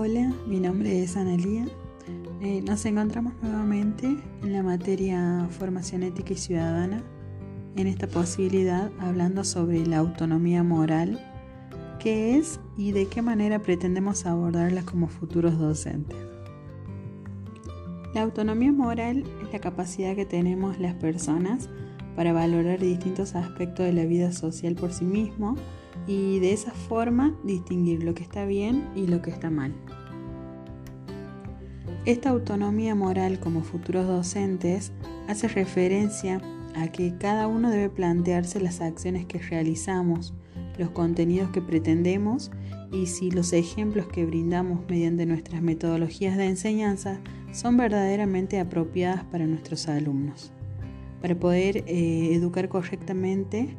Hola, mi nombre es Analía. Eh, nos encontramos nuevamente en la materia Formación Ética y Ciudadana, en esta posibilidad hablando sobre la autonomía moral, qué es y de qué manera pretendemos abordarla como futuros docentes. La autonomía moral es la capacidad que tenemos las personas para valorar distintos aspectos de la vida social por sí mismo y de esa forma distinguir lo que está bien y lo que está mal. Esta autonomía moral como futuros docentes hace referencia a que cada uno debe plantearse las acciones que realizamos, los contenidos que pretendemos y si los ejemplos que brindamos mediante nuestras metodologías de enseñanza son verdaderamente apropiadas para nuestros alumnos. Para poder eh, educar correctamente,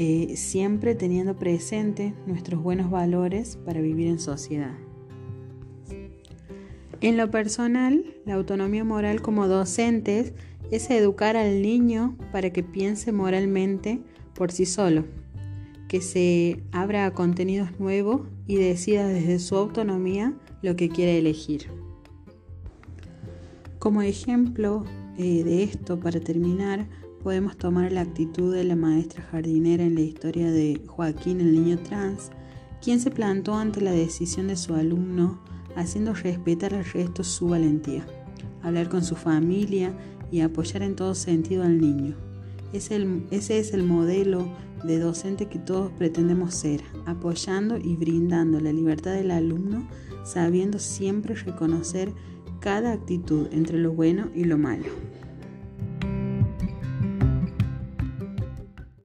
eh, siempre teniendo presente nuestros buenos valores para vivir en sociedad. En lo personal, la autonomía moral como docentes es educar al niño para que piense moralmente por sí solo, que se abra a contenidos nuevos y decida desde su autonomía lo que quiere elegir. Como ejemplo eh, de esto, para terminar, podemos tomar la actitud de la maestra jardinera en la historia de Joaquín, el niño trans, quien se plantó ante la decisión de su alumno, haciendo respetar al resto su valentía, hablar con su familia y apoyar en todo sentido al niño. ese es el modelo de docente que todos pretendemos ser, apoyando y brindando la libertad del alumno, sabiendo siempre reconocer cada actitud entre lo bueno y lo malo.